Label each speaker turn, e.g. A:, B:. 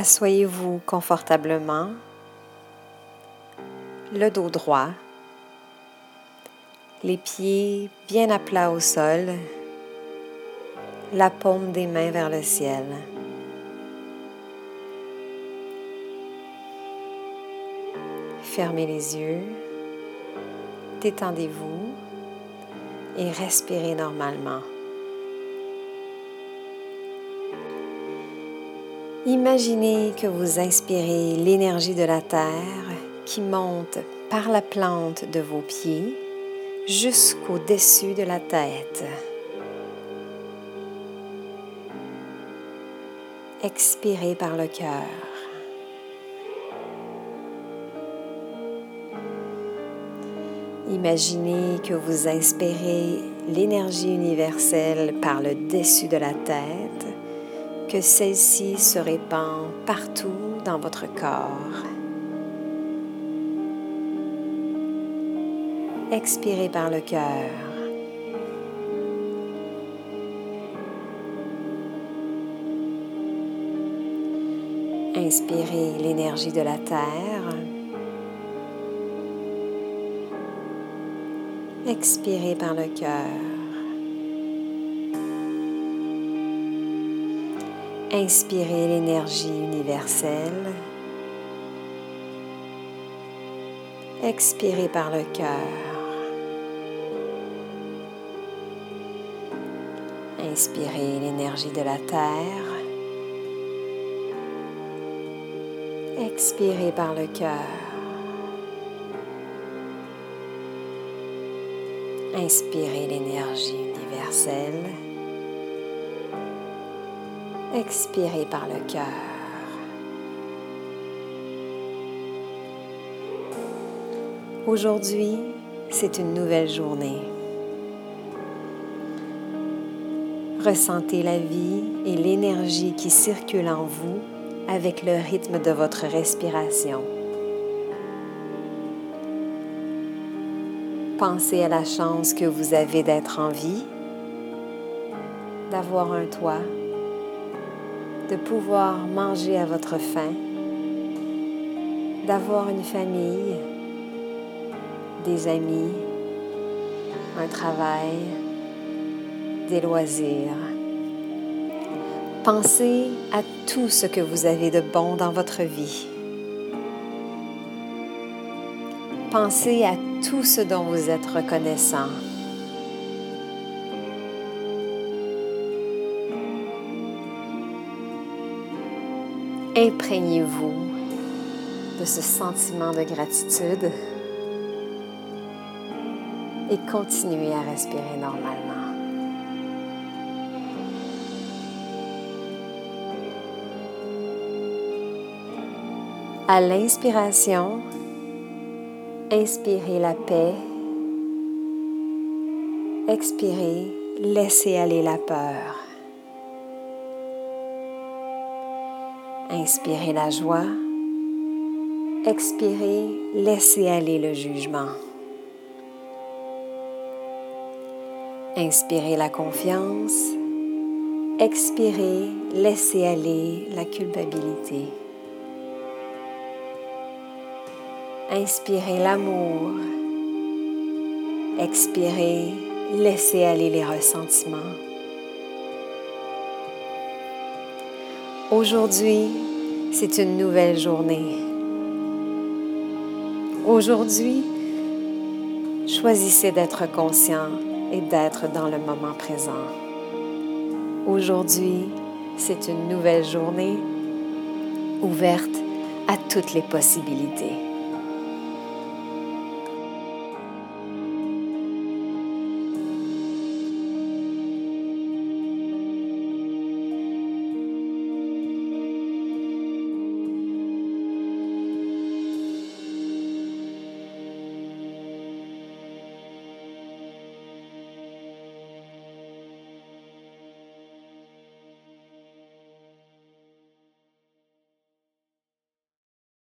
A: Assoyez-vous confortablement, le dos droit, les pieds bien à plat au sol, la paume des mains vers le ciel. Fermez les yeux, détendez-vous et respirez normalement. Imaginez que vous inspirez l'énergie de la Terre qui monte par la plante de vos pieds jusqu'au-dessus de la tête. Expirez par le cœur. Imaginez que vous inspirez l'énergie universelle par le dessus de la tête, que celle-ci se répand partout dans votre corps. Expirez par le cœur. Inspirez l'énergie de la terre. Expirez par le cœur. Inspirez l'énergie universelle. Expirez par le cœur. Inspirez l'énergie de la terre. Expirez par le cœur. Inspirez l'énergie universelle. Expirez par le cœur. Aujourd'hui, c'est une nouvelle journée. Ressentez la vie et l'énergie qui circulent en vous avec le rythme de votre respiration. Pensez à la chance que vous avez d'être en vie, d'avoir un toit, de pouvoir manger à votre faim, d'avoir une famille, des amis, un travail, des loisirs. Pensez à tout ce que vous avez de bon dans votre vie. Pensez à tout ce dont vous êtes reconnaissant. Imprégnez-vous de ce sentiment de gratitude et continuez à respirer normalement. À l'inspiration, inspirez la paix. Expirez, laissez aller la peur. Inspirez la joie. Expirez, laissez aller le jugement. Inspirez la confiance. Expirez, laissez aller la culpabilité. Inspirez l'amour. Expirez, laissez aller les ressentiments. Aujourd'hui, c'est une nouvelle journée. Aujourd'hui, choisissez d'être conscient et d'être dans le moment présent. Aujourd'hui, c'est une nouvelle journée ouverte à toutes les possibilités.